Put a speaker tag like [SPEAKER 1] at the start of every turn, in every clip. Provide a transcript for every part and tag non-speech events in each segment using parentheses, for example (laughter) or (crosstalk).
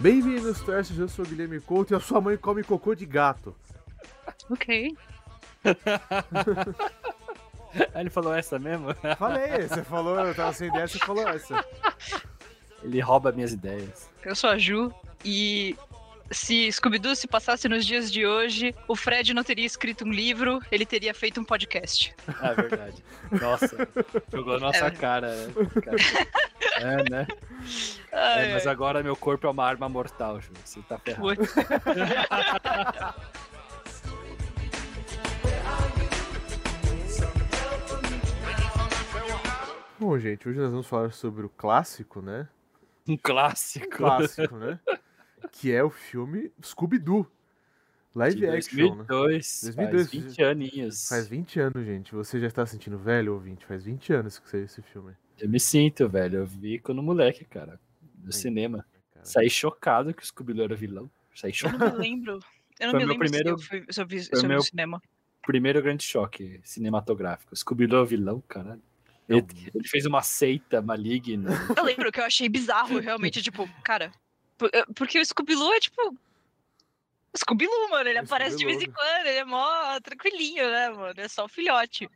[SPEAKER 1] Bem-vindos, Testes, eu sou o Guilherme Couto e a sua mãe come cocô de gato.
[SPEAKER 2] Ok.
[SPEAKER 3] Aí (laughs) ele falou essa mesmo?
[SPEAKER 1] Falei, você falou, eu tava sem ideia, você falou essa.
[SPEAKER 3] Ele rouba minhas ideias.
[SPEAKER 2] Eu sou a Ju e se Scooby-Doo se passasse nos dias de hoje, o Fred não teria escrito um livro, ele teria feito um podcast.
[SPEAKER 3] Ah, verdade. Nossa, jogou a nossa
[SPEAKER 2] É.
[SPEAKER 3] cara, né? Cara. (laughs) É, né?
[SPEAKER 2] Ai,
[SPEAKER 3] É, mas agora meu corpo é uma arma mortal, Ju. Você tá ferrado. (laughs)
[SPEAKER 1] Bom, gente, hoje nós vamos falar sobre o clássico, né?
[SPEAKER 3] Um clássico.
[SPEAKER 1] Clássico, né? (laughs) Que é o filme Scooby-Doo. Live
[SPEAKER 3] De
[SPEAKER 1] action, né?
[SPEAKER 3] 2002,
[SPEAKER 1] 2002,
[SPEAKER 3] faz 20 aninhos.
[SPEAKER 1] Faz 20 anos, gente. Você já está sentindo velho, ouvinte? Faz 20 anos que saiu esse filme.
[SPEAKER 3] Eu me sinto, velho. Eu vi quando moleque, cara. No cinema.
[SPEAKER 1] Cara.
[SPEAKER 3] Saí chocado que o Scooby-Doo era vilão. Saí
[SPEAKER 2] Eu
[SPEAKER 3] chocado.
[SPEAKER 2] não me lembro. Eu não
[SPEAKER 3] Foi
[SPEAKER 2] me lembro
[SPEAKER 3] primeiro-
[SPEAKER 2] se eu, se eu vi, se eu
[SPEAKER 3] meu-
[SPEAKER 2] no cinema.
[SPEAKER 3] Primeiro grande choque cinematográfico. Scooby-Doo é vilão, caralho. Ele, ele fez uma seita maligna.
[SPEAKER 2] Eu lembro que eu achei bizarro, realmente, tipo, cara. Eh, Porque o Scooby-Doo é tipo. o Scooby-Doo, mano, ele aparece de vez em quando, ele é mó tranquilinho, né, mano? É só o filhote.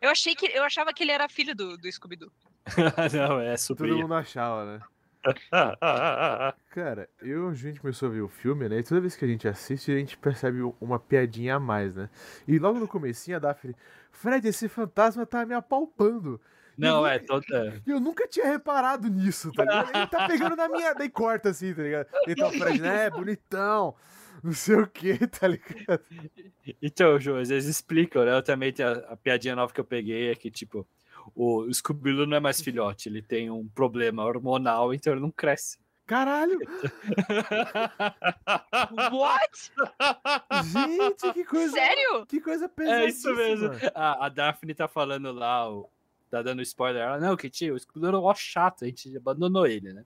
[SPEAKER 2] Eu achei que. Eu achava que ele era filho do, do Scooby-Doo. (laughs)
[SPEAKER 3] Não, é
[SPEAKER 1] Todo
[SPEAKER 3] super.
[SPEAKER 1] mundo achava, né? (laughs) Cara, eu, a gente começou a ver o filme, né? E toda vez que a gente assiste, a gente percebe uma piadinha a mais, né? E logo no comecinho, a Daphne... Fred, esse fantasma tá me apalpando.
[SPEAKER 3] Não, é toda. (laughs)
[SPEAKER 1] Eu nunca tinha reparado nisso, tá ligado? Ele tá pegando na minha... Daí corta assim, tá ligado? Então o Fred, né? Bonitão. Não sei o que, (laughs) tá ligado?
[SPEAKER 3] Então, Ju, às vezes explicam, né? Eu também tenho a, a piadinha nova que eu peguei é que, tipo, o Scooby-Doo não é mais filhote, ele tem um problema hormonal, então ele não cresce.
[SPEAKER 1] Caralho! (laughs)
[SPEAKER 2] What?
[SPEAKER 1] Gente, que coisa...
[SPEAKER 2] Sério?
[SPEAKER 1] Que coisa pesada.
[SPEAKER 3] É isso mesmo. A, a Daphne tá falando lá, o- tá dando spoiler. Ela, não, que tinha, o Scooby-Doo era mó chato, a gente abandonou ele, né?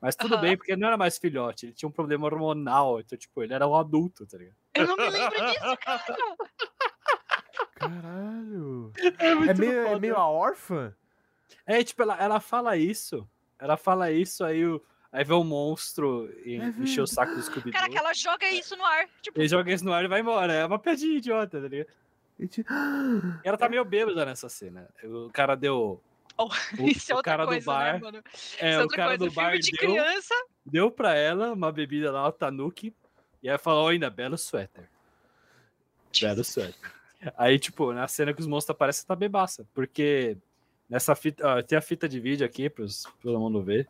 [SPEAKER 3] Mas tudo
[SPEAKER 2] Aham.
[SPEAKER 3] bem, porque ele não era mais filhote, ele tinha um problema hormonal, então, tipo, ele era um adulto, tá ligado?
[SPEAKER 2] Eu não me lembro disso, cara.
[SPEAKER 1] Caralho.
[SPEAKER 3] É,
[SPEAKER 1] É meio, é meio a órfã?
[SPEAKER 3] É, tipo, ela, ela fala isso. Ela fala isso, aí, o, aí vê um monstro e
[SPEAKER 1] É
[SPEAKER 3] encher o saco do Scooby-Doo.
[SPEAKER 2] Caraca, ela joga isso no ar. Tipo,
[SPEAKER 3] Ele joga isso no ar e vai embora. É uma piadinha idiota, tá ligado?
[SPEAKER 1] E te- (gasps)
[SPEAKER 3] E ela tá meio bêbada nessa cena. O cara deu.
[SPEAKER 2] Oh, (laughs)
[SPEAKER 3] O-
[SPEAKER 2] isso é
[SPEAKER 3] o
[SPEAKER 2] outra
[SPEAKER 3] cara do
[SPEAKER 2] coisa,
[SPEAKER 3] bar,
[SPEAKER 2] né, mano?
[SPEAKER 3] É,
[SPEAKER 2] isso é
[SPEAKER 3] o
[SPEAKER 2] outra
[SPEAKER 3] cara
[SPEAKER 2] coisa.
[SPEAKER 3] do bar
[SPEAKER 2] de
[SPEAKER 3] deu,
[SPEAKER 2] criança.
[SPEAKER 3] deu pra ela uma bebida lá, o Tanuki. E aí falou ainda, belo suéter. Belo suéter. Aí, tipo, na cena que os monstros aparecem, tá bebaça. Porque nessa fita. ó, tem a fita de vídeo aqui pros, pra todo mundo ver.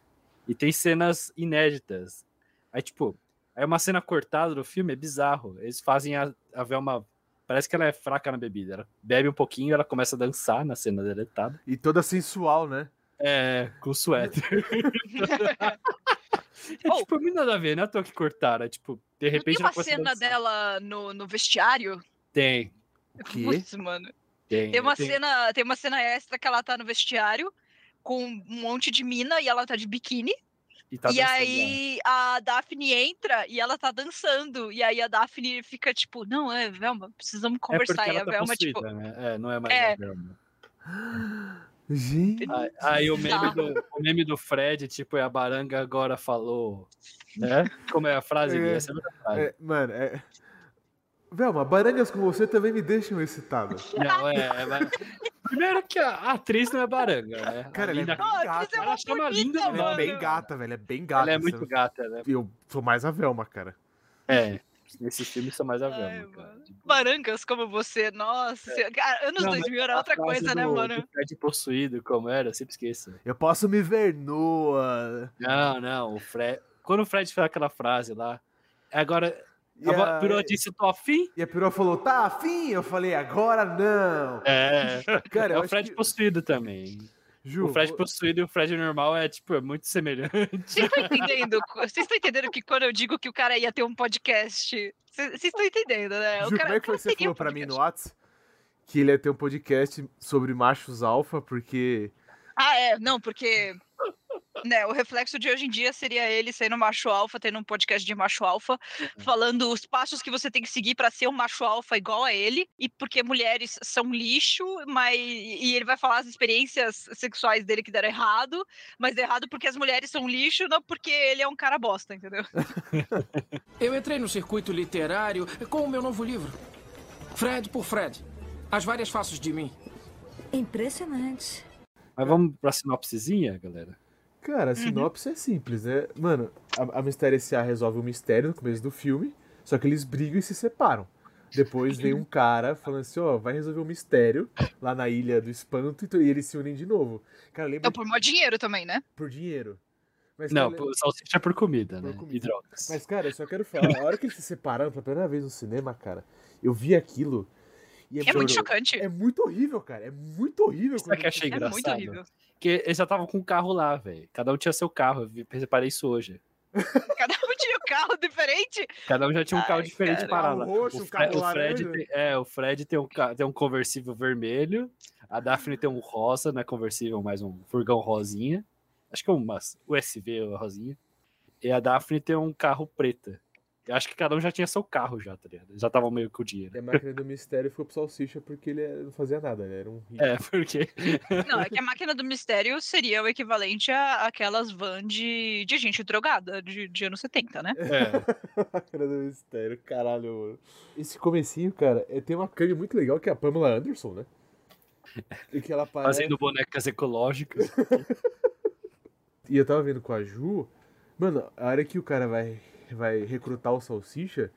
[SPEAKER 3] E tem cenas inéditas. Aí, tipo, aí uma cena cortada do filme é bizarro. Eles fazem a, a Velma. Parece que ela é fraca na bebida. Ela bebe um pouquinho, ela começa a dançar na cena deletada.
[SPEAKER 1] E toda sensual, né?
[SPEAKER 3] É, com suéter. (laughs) é
[SPEAKER 2] Oh.
[SPEAKER 3] tipo, não nada a ver, não é à toa que cortaram. É, tipo, de
[SPEAKER 2] Não tem
[SPEAKER 3] repente
[SPEAKER 2] uma
[SPEAKER 3] ela começa a
[SPEAKER 2] cena
[SPEAKER 3] dançar.
[SPEAKER 2] dela no, no vestiário?
[SPEAKER 3] Tem,
[SPEAKER 1] O quê?
[SPEAKER 2] Putz, mano.
[SPEAKER 3] tem.
[SPEAKER 2] Tem uma,
[SPEAKER 3] tem-
[SPEAKER 2] cena, tem uma cena extra que ela tá no vestiário com um monte de mina e ela tá de biquíni.
[SPEAKER 3] E, tá
[SPEAKER 2] e
[SPEAKER 3] lá.
[SPEAKER 2] aí a Daphne entra e ela tá dançando. E aí a Daphne fica tipo, não, é, Velma, precisamos
[SPEAKER 3] É
[SPEAKER 2] conversar. e
[SPEAKER 3] ela
[SPEAKER 2] a
[SPEAKER 3] tá
[SPEAKER 2] Velma, tipo,
[SPEAKER 3] possuída, né? É, não é mais
[SPEAKER 2] É.
[SPEAKER 3] a Velma.
[SPEAKER 1] Gente.
[SPEAKER 3] Aí, aí o, meme do, o meme do Fred, tipo, é a baranga agora falou. Né? Como é a frase?
[SPEAKER 1] É.
[SPEAKER 3] Essa é frase.
[SPEAKER 1] É, mano, é. Velma, barangas com você também me deixam excitado.
[SPEAKER 3] Não, é. é, mas- Primeiro que a atriz não é baranga, né?
[SPEAKER 1] Cara, ela é bem
[SPEAKER 2] "Ah,
[SPEAKER 1] gata.
[SPEAKER 2] É
[SPEAKER 3] ela chama
[SPEAKER 2] bonita,
[SPEAKER 3] linda,
[SPEAKER 1] Ela é
[SPEAKER 2] mano."
[SPEAKER 1] bem gata, velho. É bem gata.
[SPEAKER 3] Ela é muito gata, né?
[SPEAKER 1] Eu sou mais a Velma, cara.
[SPEAKER 3] É. Nesses filmes são mais a
[SPEAKER 2] Ai,
[SPEAKER 3] Velma, cara.
[SPEAKER 2] mano. Barangas como você, nossa. Cara, anos
[SPEAKER 3] É. Não, mas
[SPEAKER 2] 2000 era outra coisa, né,
[SPEAKER 3] do-
[SPEAKER 2] mano?
[SPEAKER 3] do Fred possuído, como era, eu sempre esqueço.
[SPEAKER 1] Eu posso me ver nua.
[SPEAKER 3] Não, não, o Fred. Quando o Fred fala aquela frase lá, agora.
[SPEAKER 1] E
[SPEAKER 3] a
[SPEAKER 1] a,
[SPEAKER 3] Perua disse, eu tô afim?
[SPEAKER 1] e a perua falou, tá afim? Eu falei, agora não.
[SPEAKER 3] É. (laughs)
[SPEAKER 1] Cara,
[SPEAKER 3] é o Fred
[SPEAKER 1] que-
[SPEAKER 3] possuído também.
[SPEAKER 1] Ju,
[SPEAKER 3] o Fred possuído e o Fred normal é, tipo, é muito semelhante.
[SPEAKER 2] Vocês estão entendendo? Vocês estão entendendo que quando eu digo que o cara ia ter um podcast. Vocês vocês estão entendendo, né?
[SPEAKER 1] Ju,
[SPEAKER 2] o cara,
[SPEAKER 1] como é que foi você falou
[SPEAKER 2] um
[SPEAKER 1] pra mim no
[SPEAKER 2] podcast.
[SPEAKER 1] Whats? Que ele ia ter um podcast sobre machos alfa, porque.
[SPEAKER 2] Ah, é, não, porque né, o reflexo de hoje em dia seria ele sendo macho alfa, tendo um podcast de macho alfa,
[SPEAKER 3] É.
[SPEAKER 2] falando os passos que você tem que seguir pra ser um macho alfa igual a ele, e porque mulheres são lixo, mas e ele vai falar as experiências sexuais dele que deram errado, mas deu errado porque as mulheres são lixo, não porque ele é um cara bosta, entendeu? (laughs)
[SPEAKER 4] Eu entrei no circuito literário com o meu novo livro. Fred por Fred. As várias faces de mim.
[SPEAKER 5] Impressionante.
[SPEAKER 3] Mas vamos pra sinopsezinha, galera?
[SPEAKER 1] Cara, a sinopse é simples, né? Mano, a, a Mistério S.A. resolve um mistério no começo do filme, só que eles brigam e se separam. Depois vem um cara falando assim, ó, vai resolver um mistério lá na Ilha do Espanto e eles se unem de novo. Cara, lembra
[SPEAKER 2] É por maior dinheiro também, né?
[SPEAKER 1] por dinheiro. Mas,
[SPEAKER 3] Não,
[SPEAKER 1] cara,
[SPEAKER 3] salsicha é por comida,
[SPEAKER 1] Por
[SPEAKER 3] né?
[SPEAKER 1] comida.
[SPEAKER 3] E drogas.
[SPEAKER 1] Mas, cara, eu só quero falar, a hora que eles se separaram pela primeira vez no cinema, cara, eu vi aquilo e
[SPEAKER 2] É muito
[SPEAKER 1] mano,
[SPEAKER 2] chocante.
[SPEAKER 1] É muito horrível, cara. É muito horrível.
[SPEAKER 3] Sabe o que achei
[SPEAKER 2] É muito
[SPEAKER 3] engraçado?
[SPEAKER 2] horrível.
[SPEAKER 3] Porque eles já estavam com um carro lá, velho. Cada um tinha seu carro. Eu vi- reparei isso hoje. (laughs)
[SPEAKER 2] Cada um tinha um carro diferente.
[SPEAKER 3] Cada um já tinha um carro
[SPEAKER 2] Ai,
[SPEAKER 3] diferente
[SPEAKER 2] cara.
[SPEAKER 3] parado lá.
[SPEAKER 1] Roxo,
[SPEAKER 3] o,
[SPEAKER 1] um carro
[SPEAKER 3] o Fred tem, é, o Fred tem um, tem um conversível vermelho. A Daphne tem um rosa, não é conversível, mas um furgão rosinha. Acho que é uma USV rosinha. E a Daphne tem um carro preta. Eu acho que cada um já tinha seu carro já, tá ligado? Já estavam meio com o dinheiro.
[SPEAKER 1] E a máquina do mistério ficou pro Salsicha porque ele não fazia nada, ele era um rico.
[SPEAKER 3] É, porque.
[SPEAKER 2] Não, é que a máquina do mistério seria o equivalente a aquelas van de, de gente drogada de, de anos 70, né?
[SPEAKER 3] É, (laughs)
[SPEAKER 1] máquina do mistério, caralho, mano. Esse comecinho, cara, é, tem uma câmera muito legal que é a Pamela Anderson, né? (laughs) E que ela aparece.
[SPEAKER 3] fazendo bonecas ecológicas. (laughs)
[SPEAKER 1] E eu tava vendo com a Ju, mano, a hora que o cara vai, vai recrutar o Salsicha,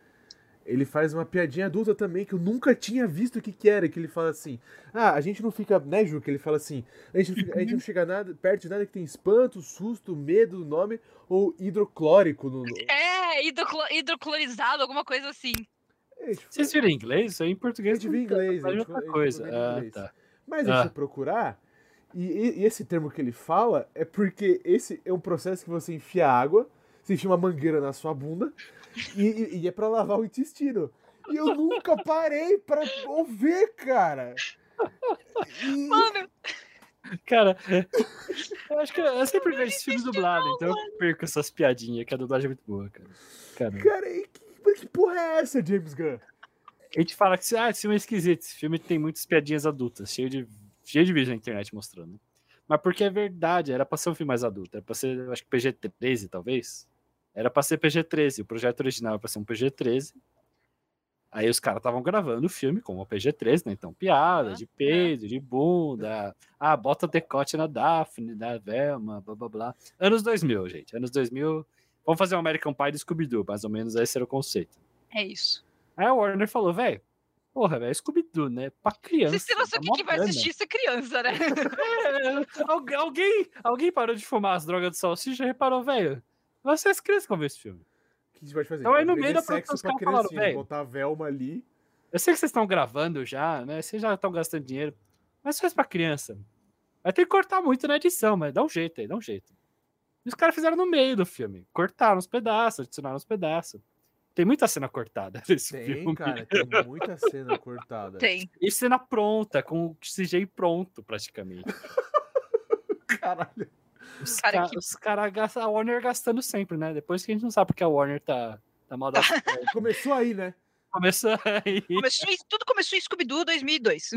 [SPEAKER 1] ele faz uma piadinha adulta também que eu nunca tinha visto o que que era, que ele fala assim, ah, a gente não fica, né Ju, que ele fala assim, a gente não, fica- a gente não chega nada, perto de nada que tem espanto, susto, medo no nome, ou hidroclórico no...
[SPEAKER 2] É, hidroclo- hidroclorizado, alguma coisa assim.
[SPEAKER 1] É, tipo,
[SPEAKER 3] Vocês viram em inglês? Isso aí em
[SPEAKER 1] a
[SPEAKER 3] português.
[SPEAKER 1] gente viu em inglês, a
[SPEAKER 3] é outra
[SPEAKER 1] a
[SPEAKER 3] coisa.
[SPEAKER 1] viu em
[SPEAKER 3] Ah,
[SPEAKER 1] inglês.
[SPEAKER 3] tá.
[SPEAKER 1] Mas eu
[SPEAKER 3] Ah.
[SPEAKER 1] fui procurar, e, e- e esse termo que ele fala é porque esse é um processo que você enfia água, você enfia uma mangueira na sua bunda, e, e- é pra lavar o intestino. E eu nunca parei pra ouvir, cara. E-
[SPEAKER 2] Mano,
[SPEAKER 3] Cara, (laughs) eu acho que eu sempre vejo esse filme dublado, então eu perco essas piadinhas, que a dublagem é muito boa, cara. Cara,
[SPEAKER 1] cara, e que, que porra é essa, James Gunn?
[SPEAKER 3] a gente fala que ah, esse filme é esquisito, esse filme tem muitas piadinhas adultas, cheio de, cheio de vídeo na internet mostrando. Mas porque é verdade, era pra ser um filme mais adulto, era pra ser, acho que PG-13, talvez. Era pra ser PG-13, o projeto original era pra ser um PG-13. Aí os caras estavam gravando o filme como uma PG-13, né? Então, piada,
[SPEAKER 2] Ah,
[SPEAKER 3] de peido, de bunda. Ah, bota decote na Daphne, na Velma, blá blá blá. Anos 2000, gente. Anos 2000. Vamos fazer um American Pie do Scooby-Doo, mais ou menos esse era o conceito.
[SPEAKER 2] é isso.
[SPEAKER 3] Aí a Warner falou, velho, porra, velho, Scooby-Doo, né? Pra criança.
[SPEAKER 2] Vocês têm noção
[SPEAKER 3] dá
[SPEAKER 2] que
[SPEAKER 3] mó
[SPEAKER 2] quem vai assistir isso é criança, né? (laughs)
[SPEAKER 3] É, algu- alguém, alguém parou de fumar as drogas do salsicha e reparou, velho, vocês crianças que vão ver esse filme.
[SPEAKER 1] O que a gente pode fazer?
[SPEAKER 3] Então, aí no meio da
[SPEAKER 1] sexo
[SPEAKER 3] produção, os caras falaram, velho.
[SPEAKER 1] botar a Velma ali.
[SPEAKER 3] Eu sei que vocês estão gravando já, né? Vocês já estão gastando dinheiro, mas faz pra criança. Vai ter que cortar muito na edição, mas dá um jeito aí, dá um jeito. E os caras fizeram no meio do filme. Cortaram os pedaços, adicionaram os pedaços. Tem muita cena cortada (laughs) nesse
[SPEAKER 1] Tem,
[SPEAKER 3] filme.
[SPEAKER 1] cara, tem muita cena cortada.
[SPEAKER 2] Tem.
[SPEAKER 3] E cena pronta, com o CGI pronto, praticamente. (laughs)
[SPEAKER 1] Caralho.
[SPEAKER 3] Os
[SPEAKER 2] Cara,
[SPEAKER 3] caras
[SPEAKER 2] que-
[SPEAKER 3] cara gastam, a Warner gastando sempre, né? Depois que a gente não sabe porque a Warner tá, tá mal (laughs) da
[SPEAKER 1] Começou aí, né?
[SPEAKER 3] Começou aí.
[SPEAKER 2] Começou em- tudo começou em Scooby-Doo 2002.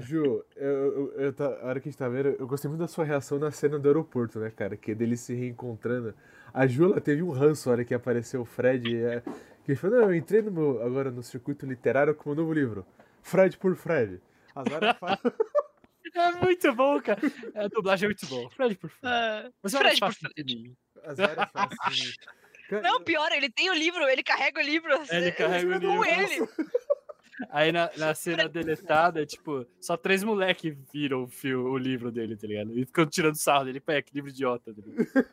[SPEAKER 1] Ju, eu, eu, eu tá- a hora que a gente tá vendo, eu gostei muito da sua reação na cena do aeroporto, né, cara? Que é dele se reencontrando. A Ju, ela teve um ranço na hora que apareceu o Fred. é, que ele falou: Não, eu entrei no meu- agora no circuito literário com o meu novo livro, Fred por Fred. As horas fala- (laughs)
[SPEAKER 3] É muito bom, cara. A dublagem é muito boa. Fred por Fred.
[SPEAKER 2] Ah,
[SPEAKER 3] Mas
[SPEAKER 2] Fred por
[SPEAKER 3] Fred.
[SPEAKER 1] as horas assim.
[SPEAKER 2] não, pior, ele tem o livro, ele carrega o livro.
[SPEAKER 3] Ele carrega o
[SPEAKER 2] com
[SPEAKER 3] livro.
[SPEAKER 2] ele.
[SPEAKER 3] Aí na, na cena deletada, tipo, só três moleques viram o, fio, o livro dele, tá ligado? E ficam tirando sarro dele. Pé, que livro idiota. Tá?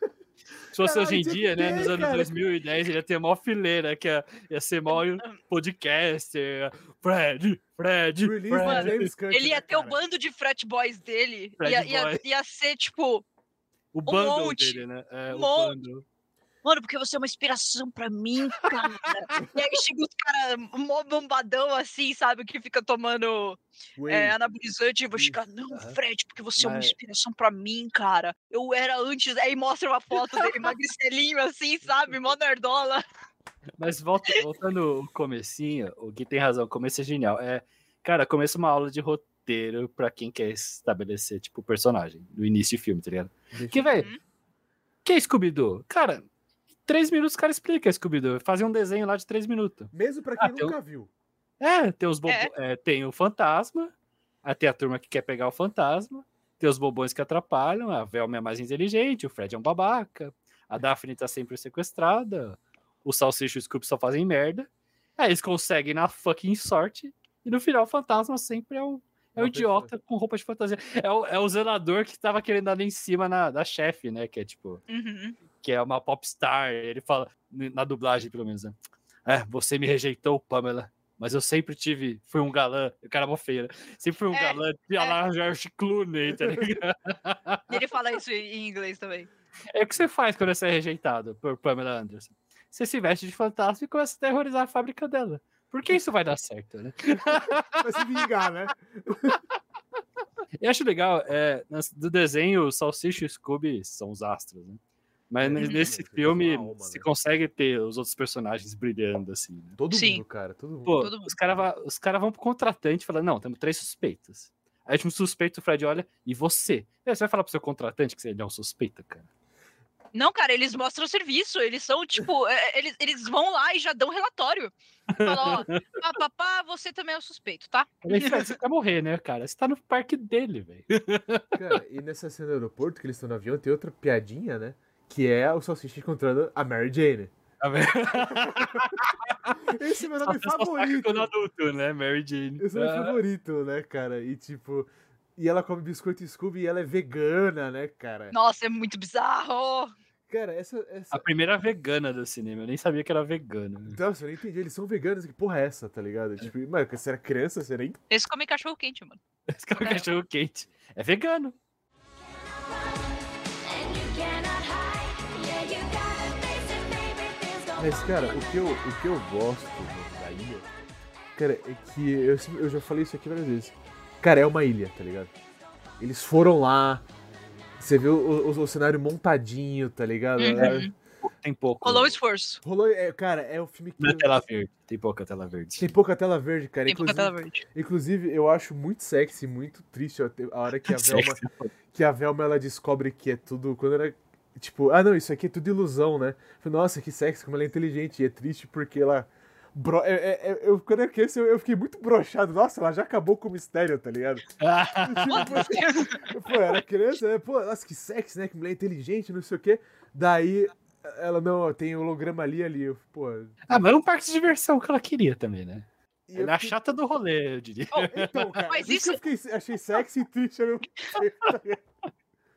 [SPEAKER 3] Se fosse hoje em dia,
[SPEAKER 1] que
[SPEAKER 3] né, nos anos
[SPEAKER 1] cara.
[SPEAKER 3] 2010, ele ia ter mó fileira, que ia, ia ser mó podcaster. Fred, Fred, Fred.
[SPEAKER 2] Ele ia ter o bando de frat boys dele. Ia, ia, ia ser, tipo,
[SPEAKER 3] O bundle
[SPEAKER 2] monte.
[SPEAKER 3] dele, né? É,
[SPEAKER 2] Um
[SPEAKER 3] o
[SPEAKER 2] monte.
[SPEAKER 3] bundle.
[SPEAKER 2] Mano, porque você é uma inspiração pra mim, cara. e aí chega os caras mó bombadão assim, sabe? Que fica tomando é, anabolizante. E vou chegar, não, Fred, porque você é uma
[SPEAKER 3] Mas-
[SPEAKER 2] inspiração pra mim, cara. Eu era antes. Aí mostra uma foto dele magricelinho assim, sabe? Mó nerdola.
[SPEAKER 3] Mas volta, voltando o comecinho, o Gui tem razão, o começo é genial. É, cara, começa uma aula de roteiro pra quem quer estabelecer, tipo, o personagem, no início do filme, tá ligado? Que, velho,
[SPEAKER 2] Uhum.
[SPEAKER 3] que é Scooby-Doo? Cara, três minutos o cara explica Scooby-Doo. Fazer um desenho lá de três minutos.
[SPEAKER 1] Mesmo pra
[SPEAKER 3] Ah,
[SPEAKER 1] quem
[SPEAKER 3] um-
[SPEAKER 1] nunca viu.
[SPEAKER 3] É, tem os bobo...
[SPEAKER 2] É.
[SPEAKER 3] é, tem o fantasma, tem a turma que quer pegar o fantasma, tem os bobões que atrapalham, a Velma é mais inteligente, o Fred é um babaca, a Daphne tá sempre sequestrada, o Salsicha e o Scooby só fazem merda. Aí eles conseguem na fucking sorte, e no final o fantasma sempre é um, é
[SPEAKER 1] Uma
[SPEAKER 3] idiota com roupa de fantasia. É o, é o zelador que tava querendo dar em cima na, da chefe, né? Que é tipo,
[SPEAKER 2] Uhum.
[SPEAKER 3] Que é uma popstar. Ele fala, na dublagem pelo menos, né? É, você me rejeitou, Pamela. Mas eu sempre tive, fui um galã, o cara é mó feio, né? Sempre fui um
[SPEAKER 2] É,
[SPEAKER 3] galã, de
[SPEAKER 2] é.
[SPEAKER 3] lá George Clooney, tá ligado? (laughs)
[SPEAKER 2] E ele fala isso em inglês também.
[SPEAKER 3] É o que você faz quando você é rejeitado por Pamela Anderson. Você se veste de fantasma e começa a terrorizar a fábrica dela. Por que isso vai dar certo, né? (laughs)
[SPEAKER 1] Vai se vingar, né?
[SPEAKER 3] Eu acho legal, é, do desenho, o Salsicha e o Scooby são os astros, né? Mas
[SPEAKER 1] Uhum.
[SPEAKER 3] nesse filme,
[SPEAKER 1] alma,
[SPEAKER 3] se
[SPEAKER 1] né?
[SPEAKER 3] consegue ter os outros personagens brilhando, assim, né?
[SPEAKER 1] Todo
[SPEAKER 2] Sim.
[SPEAKER 1] mundo, cara. Todo mundo.
[SPEAKER 3] Pô,
[SPEAKER 2] Todo mundo.
[SPEAKER 3] os caras os cara vão pro contratante e falam, não, temos três suspeitos. Aí tipo, um suspeito, o Fred olha, e você? Aí você vai falar pro seu contratante que ele é um suspeito, cara?
[SPEAKER 2] Não, cara, eles mostram o serviço. Eles são, tipo, (laughs) é, eles, eles vão lá e já dão relatório. Falam, ó, (laughs) pá, pá, pá, você também é o suspeito, tá?
[SPEAKER 3] Você quer morrer, né, cara? Você tá no parque dele, velho.
[SPEAKER 1] Cara, e nessa cena do aeroporto que eles estão no avião, tem outra piadinha, né? Que é o Salsicha encontrando a Mary Jane.
[SPEAKER 3] Tá vendo? (laughs)
[SPEAKER 1] Esse é meu nome favorito.
[SPEAKER 3] quando adulto, né, Mary Jane.
[SPEAKER 1] Esse é meu
[SPEAKER 3] Ah,
[SPEAKER 1] favorito, né, cara? E tipo. E ela come biscoito Scooby e ela é vegana, né, cara?
[SPEAKER 2] Nossa, é muito bizarro.
[SPEAKER 1] Cara, essa. essa...
[SPEAKER 3] A primeira vegana do cinema, eu nem sabia que era vegana.
[SPEAKER 1] Nossa, eu nem entendi. Eles são veganos. Que porra é essa, tá ligado? Tipo, mano, você era criança, você nem.
[SPEAKER 2] Eles comem cachorro quente, mano.
[SPEAKER 3] Esse cara é cachorro quente. É vegano.
[SPEAKER 1] Mas, cara, o que eu, o que eu gosto né, da ilha, cara, é que eu, eu já falei isso aqui várias vezes. Cara, é uma ilha, tá ligado? Eles foram lá, você vê o, o- o cenário montadinho, tá ligado?
[SPEAKER 2] Uhum.
[SPEAKER 1] É,
[SPEAKER 3] Tem pouco.
[SPEAKER 2] Rolou o esforço.
[SPEAKER 1] rolou, é, cara, é um filme que.
[SPEAKER 3] Na tela verde. Tem pouca tela verde.
[SPEAKER 1] Tem pouca tela verde, cara.
[SPEAKER 2] Tem pouca
[SPEAKER 1] Inclusive,
[SPEAKER 2] tela verde.
[SPEAKER 1] inclusive, eu acho muito sexy, muito triste a hora que a (laughs) Velma,
[SPEAKER 3] Sexy.
[SPEAKER 1] que a Velma ela descobre que é tudo. Quando era. Tipo, ah não, isso aqui é tudo ilusão, né? Eu falei, Nossa, que sexy, como ela é inteligente. E é triste porque ela. Bro... é- é- é- eu, quando eu criança, eu, eu fiquei muito broxado. Nossa, ela já acabou com o mistério, tá ligado? (laughs) Tipo, pô, eu era criança, né? Pô, nossa, que sexy, né? Que mulher inteligente, não sei o quê. Daí, ela, não, tem holograma ali ali. Eu, pô.
[SPEAKER 3] ah, mas é um parque de diversão que ela queria também, né?
[SPEAKER 1] e eu
[SPEAKER 3] Ela é a
[SPEAKER 1] fiquei-
[SPEAKER 3] chata do rolê, eu diria.
[SPEAKER 1] Então, cara,
[SPEAKER 2] Mas
[SPEAKER 1] isso que eu fiquei, achei sexy e triste ao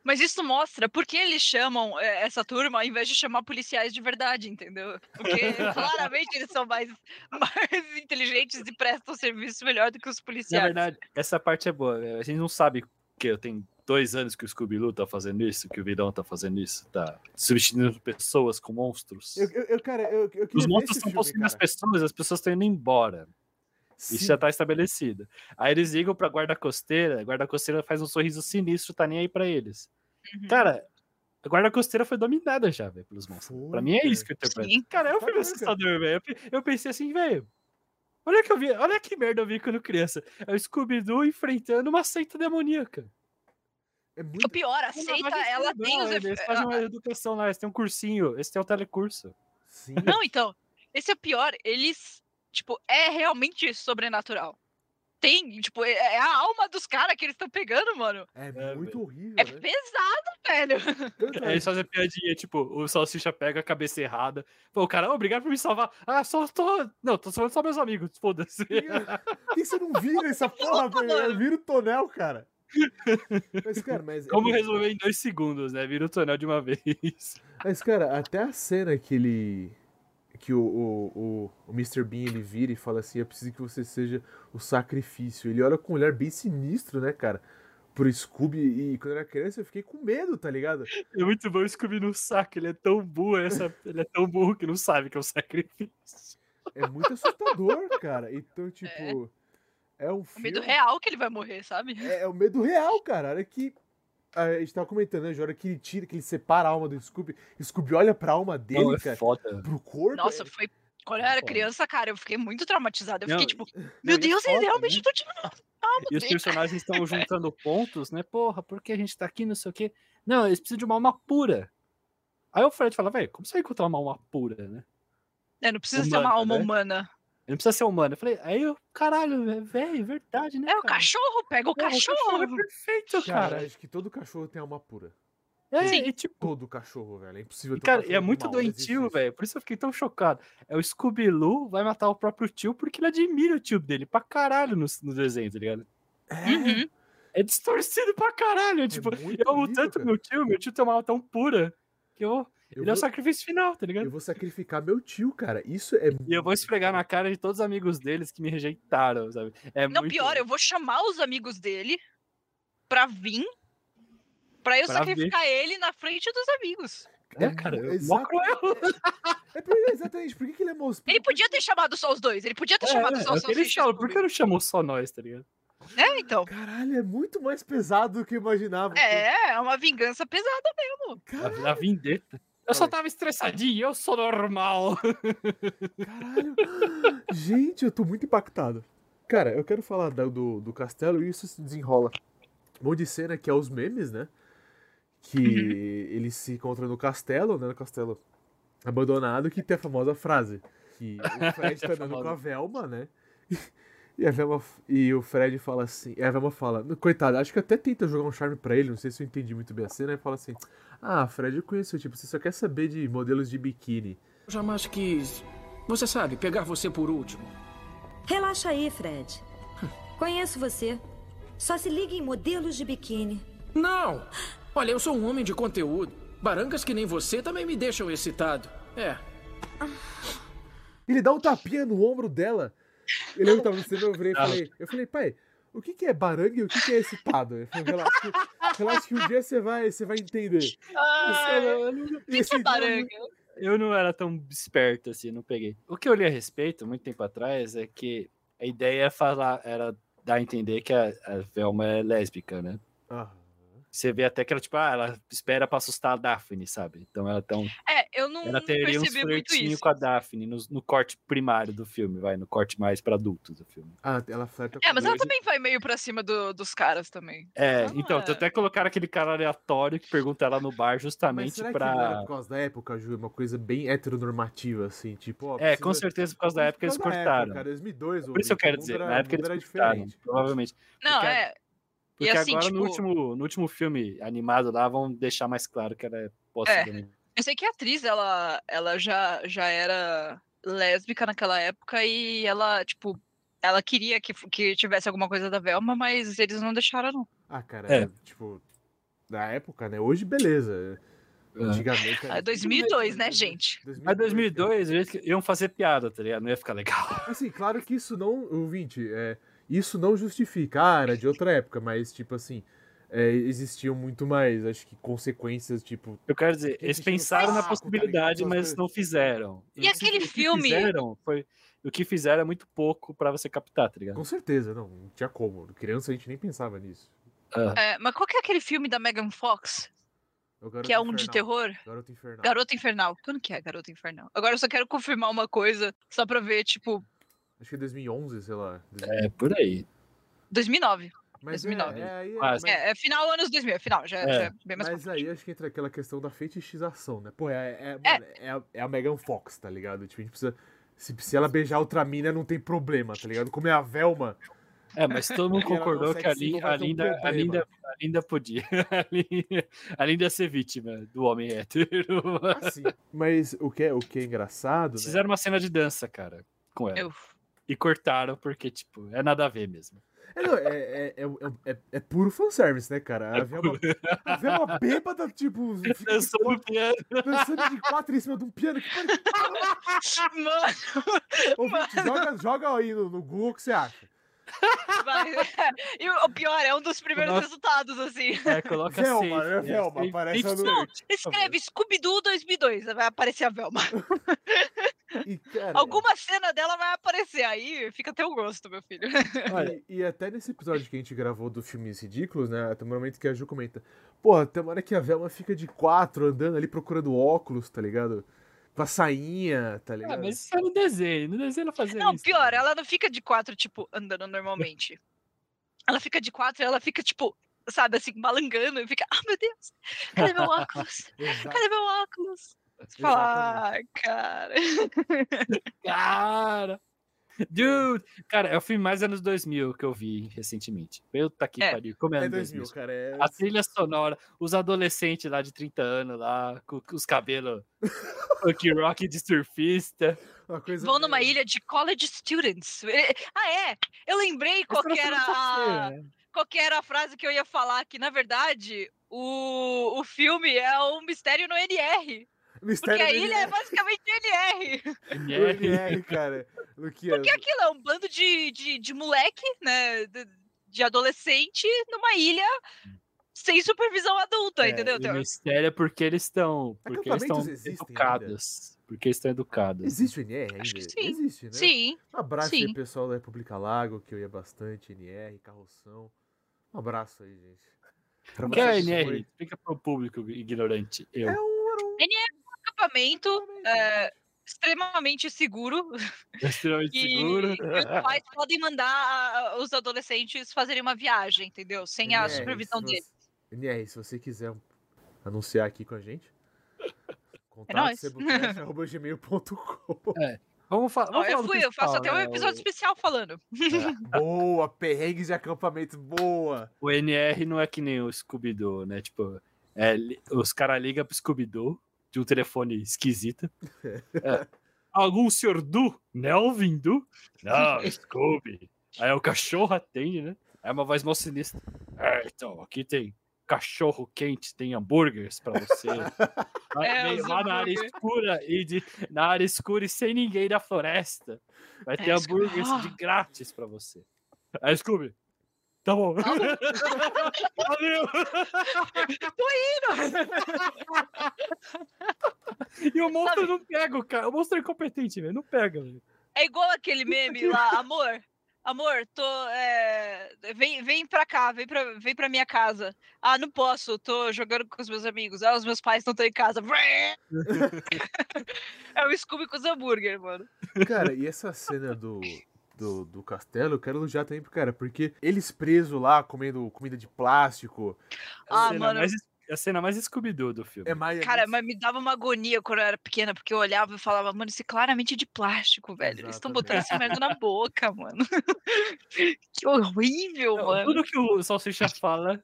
[SPEAKER 2] Mas isso mostra por que eles chamam é, essa turma ao invés de chamar policiais de verdade, entendeu? Porque claramente eles são mais, (laughs) mais inteligentes e prestam serviço melhor do que os
[SPEAKER 3] Na
[SPEAKER 2] policiais.
[SPEAKER 3] verdade, essa parte é boa. A gente não sabe que eu tenho dois anos que o Scooby-Doo tá fazendo isso, que o vilão tá fazendo isso, tá substituindo pessoas com monstros.
[SPEAKER 1] Eu, eu, eu, cara, eu, eu
[SPEAKER 3] Os monstros estão possuindo as pessoas, as pessoas estão indo embora. Isso
[SPEAKER 1] Sim.
[SPEAKER 3] já tá estabelecido. Aí eles ligam pra guarda costeira, a guarda costeira faz um sorriso sinistro, tá nem aí pra eles.
[SPEAKER 2] Uhum.
[SPEAKER 3] Cara, a guarda costeira foi dominada já, velho, pelos monstros.
[SPEAKER 1] Foi,
[SPEAKER 3] pra mim é isso que eu interpreto.
[SPEAKER 2] Sim.
[SPEAKER 3] Cara, é um filme
[SPEAKER 1] Caraca.
[SPEAKER 3] assustador, velho. Eu pe- Eu pensei assim, velho. Olha que eu vi, olha que merda eu vi quando criança. É o Scooby-Doo enfrentando uma seita demoníaca.
[SPEAKER 1] É
[SPEAKER 2] O
[SPEAKER 1] muito.
[SPEAKER 2] pior, a seita, ela tem os
[SPEAKER 3] Eles fazem uma educação lá, eles têm um cursinho, esse tem o telecurso.
[SPEAKER 1] Sim.
[SPEAKER 2] Não, então, esse é o pior. Eles, tipo, é realmente sobrenatural. Tem, tipo, é é a alma dos caras que eles estão pegando, mano.
[SPEAKER 1] É
[SPEAKER 3] É,
[SPEAKER 1] muito horrível,
[SPEAKER 2] É
[SPEAKER 1] né?
[SPEAKER 2] pesado, velho.
[SPEAKER 1] Tanto
[SPEAKER 3] Aí eles fazem piadinha, tipo, o salsicha pega a cabeça errada. Pô, o cara, "Ô, obrigado por me salvar. Ah, só tô. Não, tô salvando só meus amigos, foda-se.
[SPEAKER 1] Por que você não vira essa (laughs) porra, velho? Eu viro o tonel, cara. (laughs) Mas, cara, mas. é
[SPEAKER 3] Como resolver em dois segundos, né? Vira o tonel de uma (laughs) vez.
[SPEAKER 1] Mas, cara, até a cena que ele. Que o, o, o, o Mr. Bean ele vira e fala assim: Eu preciso que você seja o sacrifício. Ele olha com um olhar bem sinistro, né, cara? pro Scooby e quando eu era criança eu fiquei com medo, tá ligado?
[SPEAKER 3] É muito bom o Scooby no saco, ele é tão burro, essa, ele é tão burro que não sabe que é um sacrifício.
[SPEAKER 1] É muito assustador, cara. Então, tipo, é, um
[SPEAKER 2] O
[SPEAKER 1] filme...
[SPEAKER 2] medo real que ele vai morrer, sabe?
[SPEAKER 1] É, é o medo real, cara. A hora que. A gente tava comentando, né? A hora que ele tira, que ele separa a alma do Scooby. Scooby olha pra alma dele,
[SPEAKER 3] Não, é
[SPEAKER 1] cara.
[SPEAKER 3] foda.
[SPEAKER 1] Pro corpo.
[SPEAKER 2] Nossa,
[SPEAKER 1] é-
[SPEAKER 2] foi. Quando eu era criança, cara, eu fiquei muito traumatizada. Eu
[SPEAKER 3] Não,
[SPEAKER 2] fiquei tipo, meu
[SPEAKER 3] é
[SPEAKER 2] Deus, ele realmente
[SPEAKER 3] né?
[SPEAKER 2] tá tirando alma
[SPEAKER 3] E os personagens (laughs) estão juntando pontos, né? Porra, por que a gente tá aqui, não sei o quê. Não, eles precisam de uma alma pura. Aí o Fred fala, velho, como você vai encontrar uma alma pura, né?
[SPEAKER 2] É, não precisa ser
[SPEAKER 3] Humana,
[SPEAKER 2] uma alma
[SPEAKER 3] né?
[SPEAKER 2] humana.
[SPEAKER 3] Ele não precisa ser humano. Eu falei, aí eu, caralho, é velho, verdade, né?
[SPEAKER 2] É o
[SPEAKER 3] cara?
[SPEAKER 2] cachorro, pega o
[SPEAKER 3] Porra,
[SPEAKER 2] cachorro.
[SPEAKER 3] é perfeito,
[SPEAKER 1] Cara,
[SPEAKER 3] cara.
[SPEAKER 1] acho que todo cachorro tem alma pura.
[SPEAKER 3] É,
[SPEAKER 2] Sim.
[SPEAKER 3] e tipo,
[SPEAKER 1] Todo cachorro, velho. É impossível
[SPEAKER 3] E,
[SPEAKER 1] ter um
[SPEAKER 3] cara, e é
[SPEAKER 1] cachorro
[SPEAKER 3] muito
[SPEAKER 1] existe
[SPEAKER 3] doentio, velho. Por isso eu fiquei tão chocado. É o Scooby-Loo vai matar o próprio tio porque ele admira o tio dele pra caralho no, no desenho, tá ligado?
[SPEAKER 1] É,
[SPEAKER 2] Uhum.
[SPEAKER 3] É distorcido pra caralho. Tipo,
[SPEAKER 1] muito
[SPEAKER 3] eu amo tanto
[SPEAKER 1] cara.
[SPEAKER 3] meu tio, meu tio tem uma alma tão pura que eu,
[SPEAKER 1] eu,
[SPEAKER 3] ele é o
[SPEAKER 1] vou,
[SPEAKER 3] sacrifício final, tá ligado?
[SPEAKER 1] eu vou sacrificar meu tio, cara. Isso é.
[SPEAKER 3] E eu vou esfregar na cara de todos os amigos deles que me rejeitaram, sabe? É
[SPEAKER 2] Não,
[SPEAKER 3] muito...
[SPEAKER 2] pior, eu vou chamar os amigos dele pra vir. Pra eu
[SPEAKER 3] Pra
[SPEAKER 2] sacrificar ele na frente dos amigos.
[SPEAKER 3] É, cara,
[SPEAKER 1] mu-
[SPEAKER 3] mó
[SPEAKER 1] exato-
[SPEAKER 3] cruel. (laughs)
[SPEAKER 1] É por- exatamente. Por que, que ele é moço?
[SPEAKER 2] Ele podia ter chamado só os dois. Ele podia ter
[SPEAKER 3] É,
[SPEAKER 2] chamado
[SPEAKER 3] é,
[SPEAKER 2] só
[SPEAKER 3] é
[SPEAKER 2] os
[SPEAKER 3] eles
[SPEAKER 2] salsichas.
[SPEAKER 3] falam, por que não chamou só nós, tá ligado?
[SPEAKER 2] É, então.
[SPEAKER 1] Caralho, é muito mais pesado do que eu imaginava.
[SPEAKER 2] É, é uma vingança pesada mesmo.
[SPEAKER 1] Caralho,
[SPEAKER 3] A, a vendetta. Eu só tava estressadinho, eu sou normal. (laughs)
[SPEAKER 1] caralho. Gente, eu tô muito impactado. Cara, eu quero falar do, do castelo e isso se desenrola. Um monte de cena que é os memes, né? Que
[SPEAKER 2] Uhum.
[SPEAKER 1] eles se encontram no castelo, né? No castelo abandonado, que tem a famosa frase. Que o Fred (laughs) tá andando com a Velma, né? E, a Velma, e o Fred fala assim. E a Velma fala, coitado, acho que até tenta jogar um charme pra ele, não sei se eu entendi muito bem a cena, e fala assim: Ah, Fred, eu conheço, tipo, você só quer saber de modelos de biquíni.
[SPEAKER 4] Eu jamais quis. Você sabe, pegar você por último.
[SPEAKER 5] Relaxa aí, Fred. Conheço você. Só se liga em modelos de biquíni.
[SPEAKER 4] Não! Olha, eu sou um homem de conteúdo. Barangas que nem você também me deixam excitado. É.
[SPEAKER 1] Ele dá um tapinha no ombro dela. Eu lembro que tava no cinema, eu virei e falei, eu falei, pai, o que, que é barangue e o que, que é excitado? Ele falou, relaxa, que, relaxa que um dia você vai, você vai entender.
[SPEAKER 3] Eu não-
[SPEAKER 1] E
[SPEAKER 2] que é baranga?
[SPEAKER 3] Eu não era tão esperto assim, não peguei. O que eu li a respeito, muito tempo atrás, é que a ideia é falar, era dar a entender que a, a Velma é lésbica, né?
[SPEAKER 1] Ah,
[SPEAKER 3] Você vê até que ela, tipo, ah, ela espera pra assustar a Daphne, sabe? Então ela, tão,
[SPEAKER 2] É, eu não
[SPEAKER 3] ela teria
[SPEAKER 2] muito
[SPEAKER 3] flirtinho com a Daphne no, no corte primário do filme, vai, no corte mais pra adultos do filme.
[SPEAKER 1] ah, ela flerta com
[SPEAKER 2] É, mas ela também vai meio pra cima do- dos caras também.
[SPEAKER 3] É, então,
[SPEAKER 2] é.
[SPEAKER 3] até colocaram aquele cara aleatório que pergunta ela no bar
[SPEAKER 1] Mas
[SPEAKER 3] justamente
[SPEAKER 1] será que não era
[SPEAKER 3] pra.
[SPEAKER 1] por causa da época, Ju? Uma coisa bem heteronormativa, assim, tipo, ó,
[SPEAKER 3] É, com certeza por causa da época eles cortaram.
[SPEAKER 1] época, cara, 2002,
[SPEAKER 3] Por isso eu quero dizer,
[SPEAKER 1] era-
[SPEAKER 3] na época eles
[SPEAKER 1] era
[SPEAKER 3] cortaram,
[SPEAKER 1] diferente.
[SPEAKER 3] provavelmente.
[SPEAKER 2] Não,
[SPEAKER 3] Porque
[SPEAKER 2] é.
[SPEAKER 3] Porque
[SPEAKER 2] assim,
[SPEAKER 3] agora
[SPEAKER 2] tipo,
[SPEAKER 3] no, último, no último filme animado lá vão deixar mais claro que ela é possivelmente.
[SPEAKER 2] eu sei que a atriz, ela, ela já, já era lésbica naquela época e ela, tipo, ela queria que, que tivesse alguma coisa da Velma, mas eles não deixaram, não.
[SPEAKER 1] Ah, cara,
[SPEAKER 3] É.
[SPEAKER 1] é, tipo, na época, né? Hoje, beleza.
[SPEAKER 3] É.
[SPEAKER 1] Antigamente.
[SPEAKER 2] Ah, 2002, né, gente?
[SPEAKER 3] Mas 2002, o jeito que iam fazer piada, tá ligado? Não ia ficar legal.
[SPEAKER 1] Assim, claro que isso não, ouvinte, é, isso não justifica, ah, era de outra época, mas, tipo assim, é, existiam muito mais, acho que, consequências, tipo,
[SPEAKER 3] Eu quero dizer, eles pensaram na
[SPEAKER 1] saco, tá
[SPEAKER 3] possibilidade,
[SPEAKER 1] ligado?
[SPEAKER 3] mas não fizeram.
[SPEAKER 2] E aquele
[SPEAKER 3] o que
[SPEAKER 2] filme?
[SPEAKER 3] Fizeram foi, o que fizeram é muito pouco pra você captar, tá ligado?
[SPEAKER 1] com certeza, não, não tinha como. Criança a gente nem pensava nisso.
[SPEAKER 3] Ah,
[SPEAKER 2] É, mas qual que é aquele filme da Megan Fox?
[SPEAKER 1] É
[SPEAKER 2] Que é um de
[SPEAKER 1] Infernal.
[SPEAKER 2] terror?
[SPEAKER 1] Garoto Infernal.
[SPEAKER 2] Garota Infernal. Quando que é Garota Infernal? Agora eu só quero confirmar uma coisa, só pra ver, tipo,
[SPEAKER 1] Acho que é 2011, sei lá.
[SPEAKER 3] é, por aí.
[SPEAKER 2] 2009.
[SPEAKER 1] Mas
[SPEAKER 2] 2009.
[SPEAKER 1] É, é, aí é,
[SPEAKER 3] Quase.
[SPEAKER 1] mas,
[SPEAKER 2] É, é final anos 2000, é final, já,
[SPEAKER 3] É.
[SPEAKER 2] já é bem mais
[SPEAKER 1] mas
[SPEAKER 2] pra
[SPEAKER 1] aí acho que entra aquela questão da feitiçação, né? Pô, é, é,
[SPEAKER 2] É.
[SPEAKER 1] é a, é a Megan Fox, tá ligado? Tipo, a gente precisa... Se, se ela beijar outra mina, não tem problema, tá ligado? Como é a Velma,
[SPEAKER 3] É, mas todo mundo (laughs) concordou que a,
[SPEAKER 1] sim,
[SPEAKER 3] Lin-
[SPEAKER 1] não vai
[SPEAKER 3] a
[SPEAKER 1] ter um
[SPEAKER 3] Linda, a. Linda, a Linda podia. A Linda, a Linda ia ser vítima do homem hétero.
[SPEAKER 1] assim. Mas o que é, o que é engraçado, né?
[SPEAKER 3] Fizeram uma cena de dança, cara, com ela.
[SPEAKER 2] Eu-
[SPEAKER 3] E cortaram porque, tipo, é nada a ver mesmo.
[SPEAKER 1] É, não, é, é, é, é, é puro fanservice, né, cara? A Velma, a Velma bêbada, tipo,
[SPEAKER 3] Dançou (laughs) no piano.
[SPEAKER 1] dançando de quatro em cima de um piano. Que pare- (laughs)
[SPEAKER 2] Mano,
[SPEAKER 1] Ouvinte, joga, joga aí no, no Google o que você acha. (laughs)
[SPEAKER 2] E o pior, é um dos primeiros
[SPEAKER 3] Nossa.
[SPEAKER 2] resultados, assim.
[SPEAKER 3] É, coloca
[SPEAKER 1] Velma,
[SPEAKER 3] safe,
[SPEAKER 1] né?
[SPEAKER 3] né?
[SPEAKER 1] Velma,
[SPEAKER 3] Safe-
[SPEAKER 1] aparece no-
[SPEAKER 3] search.
[SPEAKER 2] Escreve Scooby-Doo 2002, vai aparecer a Velma.
[SPEAKER 1] E, cara,
[SPEAKER 2] Alguma cena dela vai aparecer, aí fica até o gosto, meu filho. (laughs)
[SPEAKER 3] Olha,
[SPEAKER 1] E, até nesse episódio que a gente gravou do filmes ridículos, né? Tem um momento que a Ju comenta: Porra, tem uma hora que a Velma fica de quatro andando ali procurando óculos, tá ligado? Com a sainha, tá
[SPEAKER 3] ah,
[SPEAKER 1] ligado?
[SPEAKER 3] mas isso é no desenho. No desenho ela fazia
[SPEAKER 2] Não,
[SPEAKER 3] isso.
[SPEAKER 2] pior, ela não fica de quatro, tipo, andando normalmente. Ela fica de quatro, ela fica, tipo, sabe, assim, balangando e fica, ah, meu Deus, cadê meu óculos? (laughs) Cadê meu óculos? Você fala, ah, cara. (laughs)
[SPEAKER 3] Cara! Dude! Cara, é o filme mais anos 2000 que eu vi recentemente. Puta que
[SPEAKER 2] É.
[SPEAKER 3] pariu. Como é
[SPEAKER 1] É
[SPEAKER 3] anos
[SPEAKER 1] 2000,
[SPEAKER 3] 2000?
[SPEAKER 1] cara. É...
[SPEAKER 3] A trilha sonora, os adolescentes lá de 30 anos lá, com, com os cabelos (laughs) punk rock de surfista.
[SPEAKER 1] uma coisa
[SPEAKER 2] Vão numa ilha de college students. Eh, Ah, é? Eu lembrei qual que era a,
[SPEAKER 3] né?
[SPEAKER 2] qual que era a frase que eu ia falar, que, na verdade, o, o filme é um mistério no NR. Porque
[SPEAKER 1] Mistério
[SPEAKER 2] a
[SPEAKER 1] do
[SPEAKER 2] ilha é basicamente NR.
[SPEAKER 1] NR, cara. Luquinhas.
[SPEAKER 2] Porque aquilo é um bando de, de, de moleque, né? De, de adolescente numa ilha sem supervisão adulta,
[SPEAKER 3] É,
[SPEAKER 2] entendeu?
[SPEAKER 3] o mistério é porque eles estão. Porque eles estão educados. Porque eles estão educados.
[SPEAKER 1] Existe o NR ainda?
[SPEAKER 2] Acho que sim.
[SPEAKER 1] Existe, né?
[SPEAKER 2] Sim.
[SPEAKER 1] Um abraço
[SPEAKER 2] Sim.
[SPEAKER 1] aí, pessoal da República Lago, que eu ia bastante, NR, Carroção. Um abraço aí, gente.
[SPEAKER 3] O que é NR? Explica pro público ignorante. Eu.
[SPEAKER 1] É um, era um
[SPEAKER 2] Acampamento
[SPEAKER 1] acampamento,
[SPEAKER 2] é, extremamente seguro.
[SPEAKER 3] Extremamente
[SPEAKER 2] E,
[SPEAKER 3] seguro.
[SPEAKER 2] e os pais podem mandar os adolescentes fazerem uma viagem, entendeu? Sem a
[SPEAKER 1] NR,
[SPEAKER 2] supervisão
[SPEAKER 1] se
[SPEAKER 2] deles.
[SPEAKER 1] você- NR, se você quiser anunciar aqui com a gente, (laughs) contato
[SPEAKER 2] nóis.
[SPEAKER 1] cebucast.gmail.com
[SPEAKER 3] Vamos, fa vamos falar
[SPEAKER 2] eu fui, eu faço até um
[SPEAKER 3] né?
[SPEAKER 2] episódio especial falando. (laughs)
[SPEAKER 1] Boa, perrengues de acampamento, boa!
[SPEAKER 3] O, NR não é que nem o Scooby-Doo, né? Tipo, é, os caras ligam pro Scooby-Doo de um telefone esquisito. (laughs) É. Algum senhor Du? Nelvin Du? Não, (laughs) Scooby. Aí o cachorro atende, né? É uma voz mó sinistra. É, então, aqui tem cachorro quente, tem hambúrgueres pra você. (laughs) Lá,
[SPEAKER 2] É,
[SPEAKER 3] vem
[SPEAKER 2] os
[SPEAKER 3] lá na área escura e de, na área escura e sem ninguém da floresta. Vai ter
[SPEAKER 2] É,
[SPEAKER 3] hambúrgueres de grátis pra você. Aí, Scooby. Tá bom. (laughs) Valeu. E o monstro não pega o cara. O monstro é incompetente, velho. Não pega, velho.
[SPEAKER 2] É igual aquele meme lá, amor. Amor, tô. é, Vem, vem pra cá, vem pra, vem pra minha casa. Ah, não posso, tô jogando com os meus amigos. Ah, os meus pais não estão em casa. (laughs) é o Scooby com os hambúrguer, mano.
[SPEAKER 1] Cara, e essa cena do, do, do castelo, eu quero elogiar também pro cara, porque eles presos lá, comendo comida de plástico,
[SPEAKER 3] A
[SPEAKER 2] Ah,
[SPEAKER 3] cena
[SPEAKER 2] mano.
[SPEAKER 3] mais, a cena mais Scooby-Doo do filme.
[SPEAKER 1] é mais...
[SPEAKER 2] Cara, mas me dava uma agonia quando eu era pequena, porque eu olhava e falava, mano, isso é claramente de plástico, velho. Eles estão botando essa merda na boca, mano. (laughs) que horrível,
[SPEAKER 3] Não,
[SPEAKER 2] mano.
[SPEAKER 3] Tudo que o Salsicha fala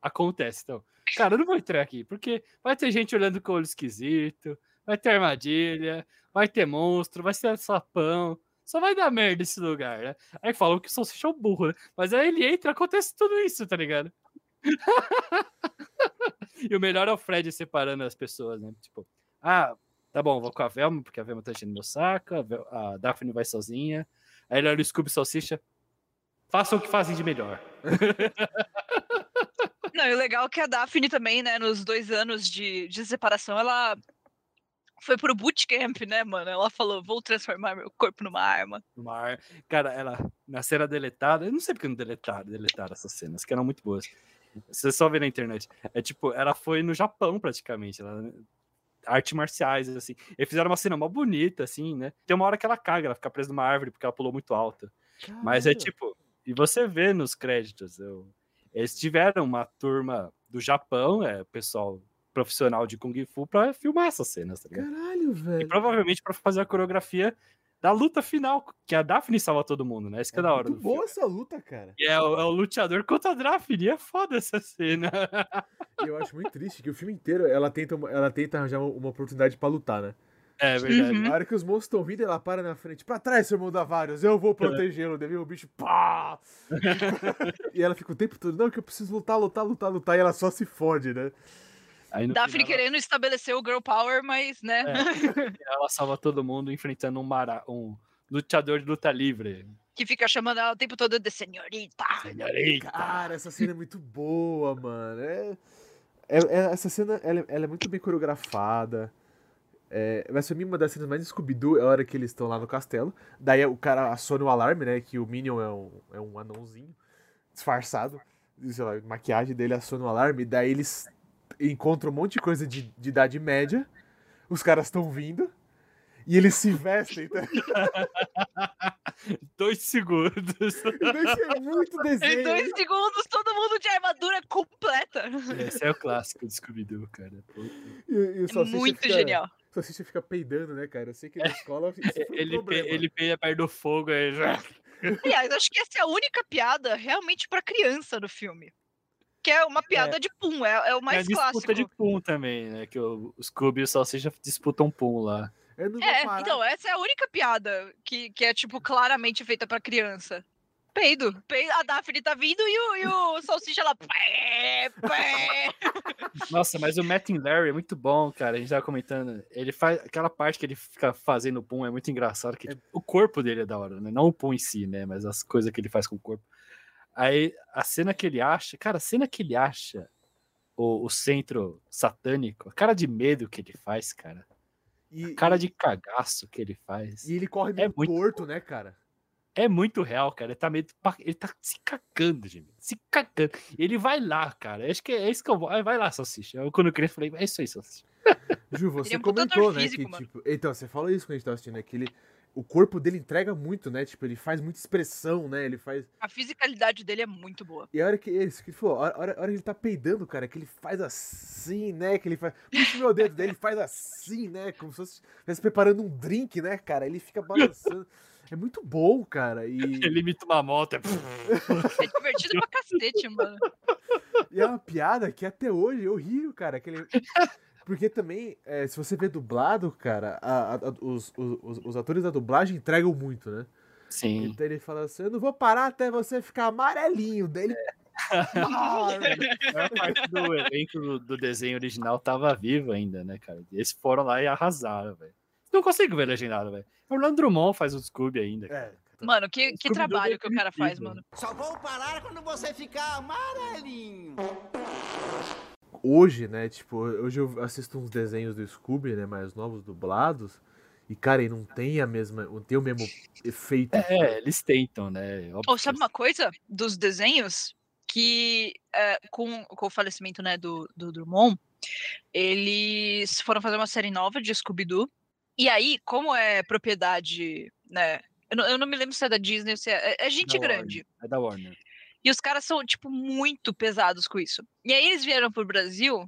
[SPEAKER 3] acontece. Então, cara, eu não vou entrar aqui, porque vai ter gente olhando com o olho esquisito, vai ter armadilha, vai ter monstro, vai ser sapão. Só vai dar merda esse lugar, né? Aí falam que o Salsicha é um burro, né? Mas aí ele entra acontece tudo isso, tá ligado? (laughs) e o melhor é o Fred separando as pessoas, né? Tipo, ah, tá bom, vou com a Velma, porque a Velma tá enchendo meu saco, a, Daphne vai sozinha. Aí ele olha o Scooby Salsicha. Façam o que fazem de melhor. (laughs)
[SPEAKER 2] Não, e o legal é que a Daphne também, né, nos dois anos de, de separação, ela foi pro bootcamp, né, mano? Ela falou, vou transformar meu corpo numa arma.
[SPEAKER 3] mar. Cara, ela, na cena deletada, eu não sei porque não deletaram, deletaram essas cenas, que eram muito boas. Você só vê na internet. É tipo, ela foi no Japão praticamente, ela, arte marciais, assim. E fizeram uma cena mó bonita, assim, né? Tem uma hora que ela caga, ela fica presa numa árvore porque ela pulou muito alta. Mas é tipo, e você vê nos créditos, eu- eles tiveram uma turma do Japão, é, pessoal profissional de Kung Fu, pra filmar essas cenas, tá ligado?
[SPEAKER 1] Caralho,
[SPEAKER 3] E
[SPEAKER 1] velho.
[SPEAKER 3] provavelmente pra fazer a coreografia da luta final, que a Daphne salva todo mundo, né? Isso que é, da hora.
[SPEAKER 1] Muito boa
[SPEAKER 3] filme.
[SPEAKER 1] essa luta, cara.
[SPEAKER 3] E é o, é o luteador contra a Daphne, é foda essa cena. (laughs)
[SPEAKER 1] E eu acho muito triste que o filme inteiro ela tenta, ela tenta arranjar uma, oportunidade pra lutar, né?
[SPEAKER 3] É verdade.
[SPEAKER 2] Uhum.
[SPEAKER 1] Na hora que os monstros estão vindo, ela para na frente. Pra trás, seu irmão da vários, eu vou protegê-lo. Daí o bicho, pá! (laughs) e ela fica o tempo todo, não, que eu preciso lutar, lutar, lutar, lutar. E ela só se fode, né?
[SPEAKER 3] Aí
[SPEAKER 2] Daphne
[SPEAKER 3] final,
[SPEAKER 2] querendo estabelecer o girl power, mas, né?
[SPEAKER 3] É. (laughs) ela salva todo mundo enfrentando um, mara, um luteador de luta livre.
[SPEAKER 2] que fica chamando ela o tempo todo de senhorita.
[SPEAKER 3] Senhorita.
[SPEAKER 1] Cara, essa cena é muito boa, mano. É, é- é- essa cena ela, é- ela é muito bem coreografada. É, mas pra mim, uma das cenas mais Scooby-Doo é a hora que eles estão lá no castelo. Daí o cara aciona o alarme, né? Que o Minion é um, é um anãozinho disfarçado. E, Sei lá, a maquiagem dele aciona o alarme. Daí eles encontram um monte de coisa de, de idade média. Os caras estão vindo. E eles se vestem. Tá? (laughs)
[SPEAKER 3] Dois segundos.
[SPEAKER 1] Isso é muito
[SPEAKER 2] Em
[SPEAKER 1] desenho.
[SPEAKER 2] dois segundos, todo mundo de armadura completa.
[SPEAKER 3] Esse é o clássico do Scooby-Doo, cara.
[SPEAKER 1] E, e o
[SPEAKER 2] É muito
[SPEAKER 1] fica-
[SPEAKER 2] genial.
[SPEAKER 1] O Salsicha fica peidando, né, cara? Eu sei que na escola isso foi um
[SPEAKER 3] Ele, pe- ele peia perto do fogo aí já.
[SPEAKER 2] Aliás, acho que essa é a única piada realmente pra criança no filme. Que é uma piada de pum, é, é o mais
[SPEAKER 3] Tem a disputa
[SPEAKER 2] clássico.
[SPEAKER 3] de pum também, né? Que o, o Scooby e o Salsicha disputam pum lá.
[SPEAKER 1] Eu não vou
[SPEAKER 2] É, então, essa é a única piada que, que é, tipo, claramente feita pra criança. Peido. Peido. A Daphne tá vindo e o, e o Salsicha lá. Pé, pé.
[SPEAKER 3] Nossa, mas o Matt and Larry é muito bom, cara. A gente tava comentando. Ele faz aquela parte que ele fica fazendo pum, é muito engraçado. Que o corpo dele é da hora, né? Não o pum em si, né? Mas as coisas que ele faz com o corpo. Aí a cena que ele acha, cara, a cena que ele acha o, o centro satânico, a cara de medo que ele faz, cara.
[SPEAKER 1] E,
[SPEAKER 3] A cara de cagaço que ele faz.
[SPEAKER 1] e ele corre
[SPEAKER 3] É muito
[SPEAKER 1] torto, né, cara?
[SPEAKER 3] É muito real, cara. Ele tá meio. Ele tá se cagando, gente. Se cagando. Ele vai lá, cara. Acho que é isso que eu vou. Ai, Vai lá, Salsicha. Eu, quando eu criança, falei, é isso aí, Salsicha.
[SPEAKER 1] Ju, você
[SPEAKER 2] é
[SPEAKER 1] comentou, né,
[SPEAKER 2] físico,
[SPEAKER 1] que, tipo... Então, você falou isso quando a gente tava assistindo, né, que ele... O corpo dele entrega muito, né? Tipo, ele faz muita expressão, né? Ele faz...
[SPEAKER 2] A fisicalidade dele é muito boa.
[SPEAKER 1] E a hora que... Isso, que ele falou, a hora, a hora- a hora que ele tá peidando, cara, que ele faz assim, né? Que ele faz... Puxa o meu dedo dele, ele faz assim, né? Como se fosse estivesse preparando um drink, né, cara? Ele fica balançando. É muito bom, cara. E,
[SPEAKER 3] Ele imita uma moto. É...
[SPEAKER 2] É divertido pra cacete, mano. (laughs)
[SPEAKER 1] e é uma piada que até hoje eu rio, cara. que ele- (laughs) Porque também, é, se você vê dublado, cara, a- a- a- os, os, os- atores da dublagem entregam muito, né?
[SPEAKER 3] Sim.
[SPEAKER 1] Então ele fala assim, eu não vou parar até você ficar amarelinho. Daí ele... (laughs)
[SPEAKER 3] A maior parte do elenco do, do desenho original tava vivo ainda, né, cara? E eles foram lá e arrasaram, velho. Não consigo ver legendado, velho. Orlando Drummond faz o Scooby ainda. cara.
[SPEAKER 1] É,
[SPEAKER 2] Mano, que, que trabalho que o cara faz, mano.
[SPEAKER 6] Só vou parar quando você ficar amarelinho.
[SPEAKER 1] hoje, né, tipo, hoje eu assisto uns desenhos do Scooby, né, mais novos, dublados, e, cara, e não tem a mesma, não tem o mesmo efeito.
[SPEAKER 3] É, eles tentam, né? Óbvio
[SPEAKER 2] sabe uma coisa dos desenhos? Que é, com, com o falecimento né, do, do Drummond, eles foram fazer uma série nova de Scooby-Doo. E aí, como é propriedade, né? Eu não, eu não me lembro se é da Disney ou se é. É, é gente
[SPEAKER 3] Da
[SPEAKER 2] grande.
[SPEAKER 3] Warner, É da Warner.
[SPEAKER 2] E os caras são, tipo, muito pesados com isso. E aí eles vieram pro Brasil.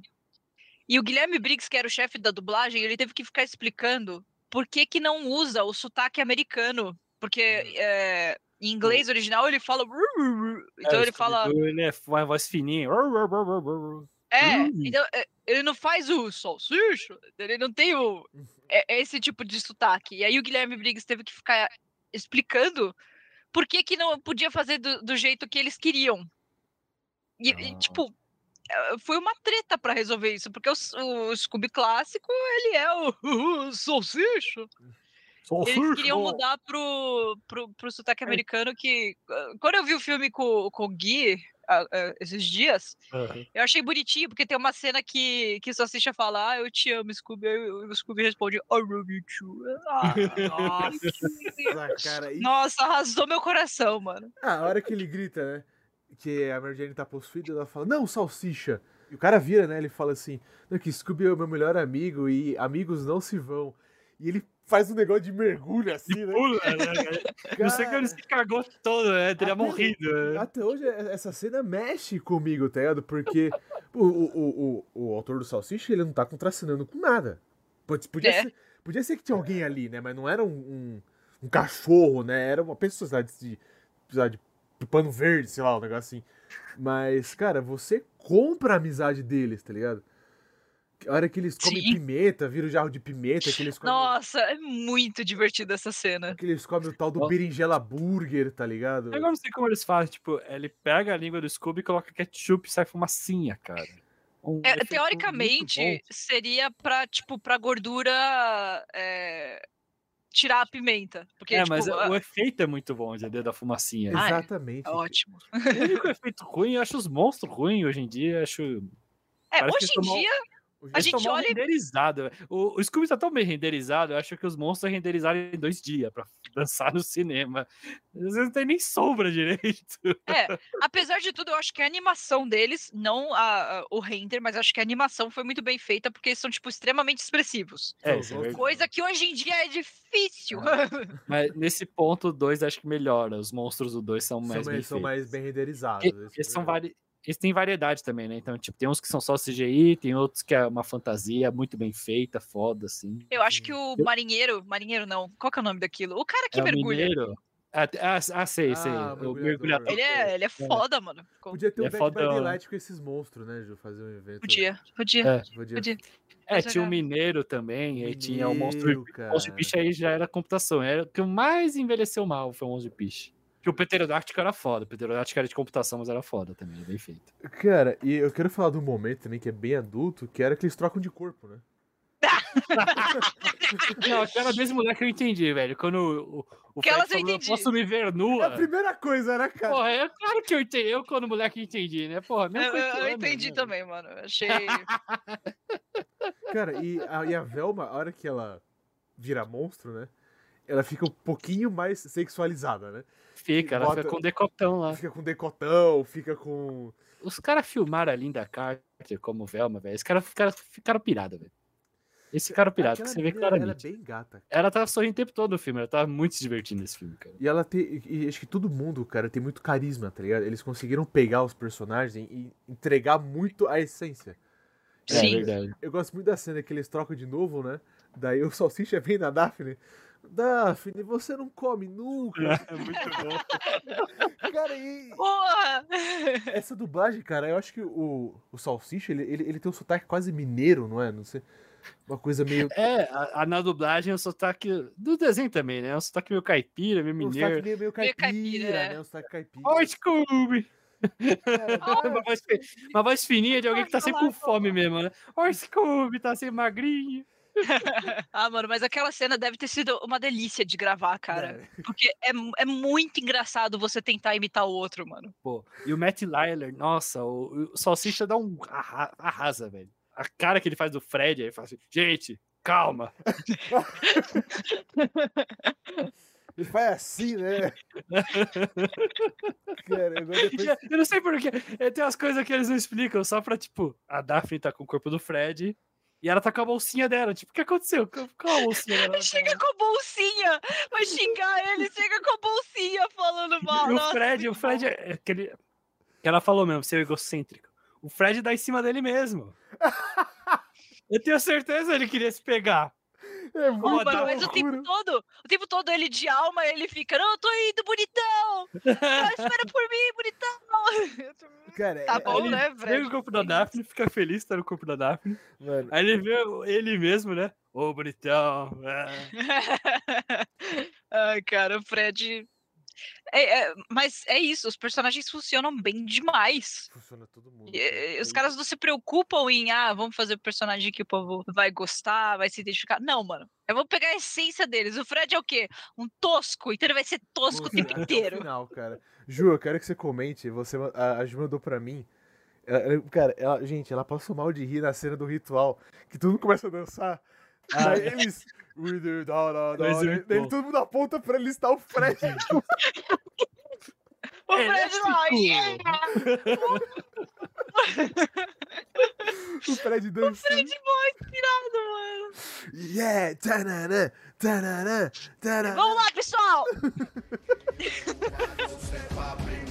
[SPEAKER 2] E o Guilherme Briggs, que era o chefe da dublagem, ele teve que ficar explicando por que que não usa o sotaque americano. Porque é, em inglês original ele fala. Então
[SPEAKER 3] É,
[SPEAKER 2] ele fala.
[SPEAKER 3] Ele é uma voz fininha.
[SPEAKER 2] É,
[SPEAKER 3] Hum.
[SPEAKER 2] então é, ele não faz o salsicha, ele não tem o é- é esse tipo de sotaque. E aí o Guilherme Briggs teve que ficar explicando por que que não podia fazer do, do jeito que eles queriam. E, e,
[SPEAKER 3] Ah.
[SPEAKER 2] tipo, eh, foi uma treta pra resolver isso, porque o, o Scooby clássico, ele é o, (laughs) o salsicha. Eles queriam mudar pro, pro, pro sotaque americano que... ah, Quando eu vi o filme com, com o Gui, esses dias,
[SPEAKER 3] Aham.
[SPEAKER 2] eu achei bonitinho, porque tem uma cena que, que o Salsicha fala, ah, eu te amo, Scooby. Aí o o Scooby responde, I love you too. Ah, (laughs) nossa.
[SPEAKER 1] Ah, cara, e
[SPEAKER 2] nossa, arrasou meu coração, mano.
[SPEAKER 1] ah, a hora que ele grita, né, que a Mary Jane tá possuída, ela fala, não, salsicha. E o cara vira, né, ele fala assim, não, que Scooby é o meu melhor amigo e amigos não se vão. E ele faz um negócio de mergulho assim, né?
[SPEAKER 3] Pula, né? Não sei que ele se cagou todo, né? Teria
[SPEAKER 1] Até-
[SPEAKER 3] morrido. né?
[SPEAKER 1] Até hoje é- essa cena mexe comigo, tá ligado? Porque o, o, o, o, o autor do Salsicha, ele não tá contracenando com nada. Pode- Podia,
[SPEAKER 2] É.
[SPEAKER 1] ser, podia ser que tinha alguém ali, né? Mas não era um, um, um cachorro, né? Era uma pessoa sabe, de, sabe, de pano verde, sei lá, um negócio assim. Mas, cara, você compra a amizade deles, tá ligado? A hora que eles comem
[SPEAKER 2] Sim.
[SPEAKER 1] pimenta, vira o jarro de pimenta, que eles comem,
[SPEAKER 2] Nossa, é muito divertida essa cena.
[SPEAKER 1] que eles comem o tal do berinjela burger, tá ligado?
[SPEAKER 3] Agora eu não sei como eles fazem, tipo, ele pega a língua do Scooby e coloca ketchup e sai fumacinha, cara. Um
[SPEAKER 2] É, teoricamente, seria pra, tipo, pra gordura. é, tirar a pimenta. Porque,
[SPEAKER 3] É,
[SPEAKER 2] tipo,
[SPEAKER 3] mas
[SPEAKER 2] ah,
[SPEAKER 3] o efeito é muito bom, entendeu? Da fumacinha.
[SPEAKER 2] Ah, é?
[SPEAKER 1] Exatamente.
[SPEAKER 2] é ótimo.
[SPEAKER 3] O único efeito ruim, eu acho os monstros ruins hoje em dia. Acho.
[SPEAKER 2] É,
[SPEAKER 3] Parece
[SPEAKER 2] hoje em
[SPEAKER 3] tomam-
[SPEAKER 2] dia, A gente olha
[SPEAKER 3] renderizado. O, o Scooby tá tão bem renderizado, eu acho que os monstros renderizaram em dois dias pra (laughs) dançar no cinema. Às vezes não tem nem sombra direito.
[SPEAKER 2] é, apesar de tudo, eu acho que a animação deles, não a- a- o render, mas acho que a animação foi muito bem feita, porque eles são, tipo, extremamente expressivos.
[SPEAKER 3] É, é.
[SPEAKER 2] Coisa que hoje em dia é difícil. (laughs)
[SPEAKER 3] Mas nesse ponto, o 2 acho que melhora. Os monstros do 2 são
[SPEAKER 1] são
[SPEAKER 3] mais bem
[SPEAKER 1] mais, são mais bem renderizados.
[SPEAKER 3] E-
[SPEAKER 1] é
[SPEAKER 3] Eles, são vari... eles têm variedade também, né? Então, tipo, tem uns que são só CGI, tem outros que é uma fantasia muito bem feita, foda, assim.
[SPEAKER 2] Eu acho que o marinheiro, marinheiro não, qual que é o nome daquilo? O cara que
[SPEAKER 3] é o
[SPEAKER 2] mergulha.
[SPEAKER 3] mineiro. Ah, ah, ah, sei, sei.
[SPEAKER 1] Ah,
[SPEAKER 3] o
[SPEAKER 1] mergulhador.
[SPEAKER 2] Ele é, ele é foda, mano.
[SPEAKER 1] Podia ter
[SPEAKER 3] Ele
[SPEAKER 1] um
[SPEAKER 3] é
[SPEAKER 1] Back by. Daylight com esses monstros, né, Ju? Fazer um evento.
[SPEAKER 2] Podia, podia,
[SPEAKER 3] É.
[SPEAKER 1] Podia.
[SPEAKER 2] podia.
[SPEAKER 3] É, tinha o
[SPEAKER 2] era-
[SPEAKER 3] mineiro também, aí tinha o monstro,
[SPEAKER 1] Mineiro,
[SPEAKER 3] o monstro de piche aí já era computação. Era o que mais envelheceu mal foi o monstro de piche. Que o pterodáctico era foda, o pterodáctico era de computação, mas era foda também, bem feito.
[SPEAKER 1] Cara, e eu quero falar de um momento também que é bem adulto, que era que eles trocam de corpo, né? (laughs)
[SPEAKER 3] Não, aquela mesma mulher que eu entendi, velho. Quando o, o, Fred
[SPEAKER 2] eu
[SPEAKER 3] falou, eu posso me ver
[SPEAKER 1] É a
[SPEAKER 3] nua.
[SPEAKER 1] primeira coisa, né, cara?
[SPEAKER 3] Porra, é claro que eu entendi. Eu, quando moleque, entendi, né? Porra,
[SPEAKER 2] Eu,
[SPEAKER 3] mesmo
[SPEAKER 2] eu- eu entendi
[SPEAKER 3] né?
[SPEAKER 2] também, mano. Eu Achei.
[SPEAKER 1] Cara, e a, e a Velma, a hora que ela vira monstro, né? Ela fica um pouquinho mais sexualizada, né?
[SPEAKER 3] Fica, ela
[SPEAKER 1] Bota-
[SPEAKER 3] fica com decotão lá.
[SPEAKER 1] Fica com decotão, fica com.
[SPEAKER 3] Os caras filmaram a Linda Carter como Velma, velho. Os caras ficaram, ficaram pirados, velho. Eles ficaram pirados,
[SPEAKER 1] Aquela
[SPEAKER 3] você vê
[SPEAKER 1] menina, Ela é
[SPEAKER 3] claramente.
[SPEAKER 1] bem gata.
[SPEAKER 3] Ela tava sorrindo o tempo todo no filme, ela tava muito se divertindo nesse filme, cara.
[SPEAKER 1] E ela tem. E acho que todo mundo, cara, tem muito carisma, tá ligado? Eles conseguiram pegar os personagens e entregar muito a essência.
[SPEAKER 3] É
[SPEAKER 2] Sim.
[SPEAKER 3] verdade.
[SPEAKER 1] Eu gosto muito da cena que eles trocam de novo, né? Daí o Salsicha vem na Daphne. Daphne, você não come nunca.
[SPEAKER 3] É muito bom. (laughs)
[SPEAKER 1] cara, e
[SPEAKER 2] Porra!
[SPEAKER 1] essa dublagem, cara, eu acho que o, o Salsicha, ele, ele, ele tem um sotaque quase mineiro, não é? Não sei. Uma coisa meio.
[SPEAKER 3] É, a, a- na dublagem o sotaque. Do desenho também, né? O sotaque meio caipira, meio
[SPEAKER 1] Um sotaque
[SPEAKER 3] mineiro.
[SPEAKER 1] meio, meio
[SPEAKER 2] Meio
[SPEAKER 1] caipira,
[SPEAKER 2] caipira, é.
[SPEAKER 1] né? Um sotaque caipira.
[SPEAKER 3] Oi, Scooby!
[SPEAKER 1] Cara,
[SPEAKER 3] Uma voz, uma voz fininha de alguém que tá sempre com fome mesmo, né? Oi, Scooby, tá sempre magrinho. (laughs)
[SPEAKER 2] Ah, mano, mas aquela cena deve ter sido uma delícia de gravar, cara. (laughs) Porque é, é muito engraçado você tentar imitar o outro, mano.
[SPEAKER 3] Pô, e o Matt Lyler, nossa, o, o Salsicha dá um arra- arrasa, velho. A cara que ele faz do Fred, aí fala assim, gente, calma. (laughs)
[SPEAKER 1] Ele faz assim, né? Cara, depois.
[SPEAKER 3] Eu não sei porquê. Tem umas coisas que eles não explicam, só pra, tipo, a Daphne tá com o corpo do Fred e ela tá com a bolsinha dela. Tipo, o que aconteceu? Qual qual a bolsinha dela?
[SPEAKER 2] Chega com a bolsinha! Vai xingar ele, chega com a bolsinha falando mal.
[SPEAKER 3] E o
[SPEAKER 2] Nossa,
[SPEAKER 3] Fred, o Fred é aquele. Que ela falou mesmo, ser egocêntrico. O Fred dá em cima dele mesmo. (laughs) Eu tenho certeza que ele queria se pegar.
[SPEAKER 1] É muito
[SPEAKER 2] mano, mas o tempo todo, o tempo todo ele de alma, ele fica, não, eu tô indo, bonitão! Espera por mim, bonitão! (laughs)
[SPEAKER 1] Cara,
[SPEAKER 2] Tá
[SPEAKER 1] é-
[SPEAKER 2] bom,
[SPEAKER 3] ele
[SPEAKER 2] né,
[SPEAKER 3] Pega
[SPEAKER 2] Fred?
[SPEAKER 3] o corpo da Daphne, fica feliz tá no corpo da Daphne.
[SPEAKER 1] mano,
[SPEAKER 3] Aí ele vê ele mesmo, né? Ô, bonitão. é. (laughs)
[SPEAKER 2] Ai, cara, o Fred. É, é, mas é isso, os personagens funcionam bem demais.
[SPEAKER 1] funciona todo mundo.
[SPEAKER 2] E, eh, Os
[SPEAKER 1] É
[SPEAKER 2] caras não se preocupam em, ah, vamos fazer o personagem que o povo vai gostar, vai se identificar. Não, mano. Eu vou pegar a essência deles. O Fred é o quê? Um tosco, então ele vai ser tosco o tempo (laughs) inteiro.
[SPEAKER 1] final, cara. Ju, eu quero que você comente. Você, a, a Ju mandou pra mim. Ela- cara, ela, gente, ela passou mal de rir na cena do ritual. Que todo mundo começa a dançar. Aí eles. "We do da, da, da",
[SPEAKER 3] é
[SPEAKER 1] daí
[SPEAKER 3] bom.
[SPEAKER 1] todo mundo aponta pra ele estar (laughs) (laughs) o Fred.
[SPEAKER 2] O Fred lá, yeah!
[SPEAKER 1] o Fred dançando.
[SPEAKER 2] Fred mó inspirado, mano.
[SPEAKER 1] Yeah! Tanana, tanana, tanana.
[SPEAKER 2] Vamos lá, pessoal! (laughs)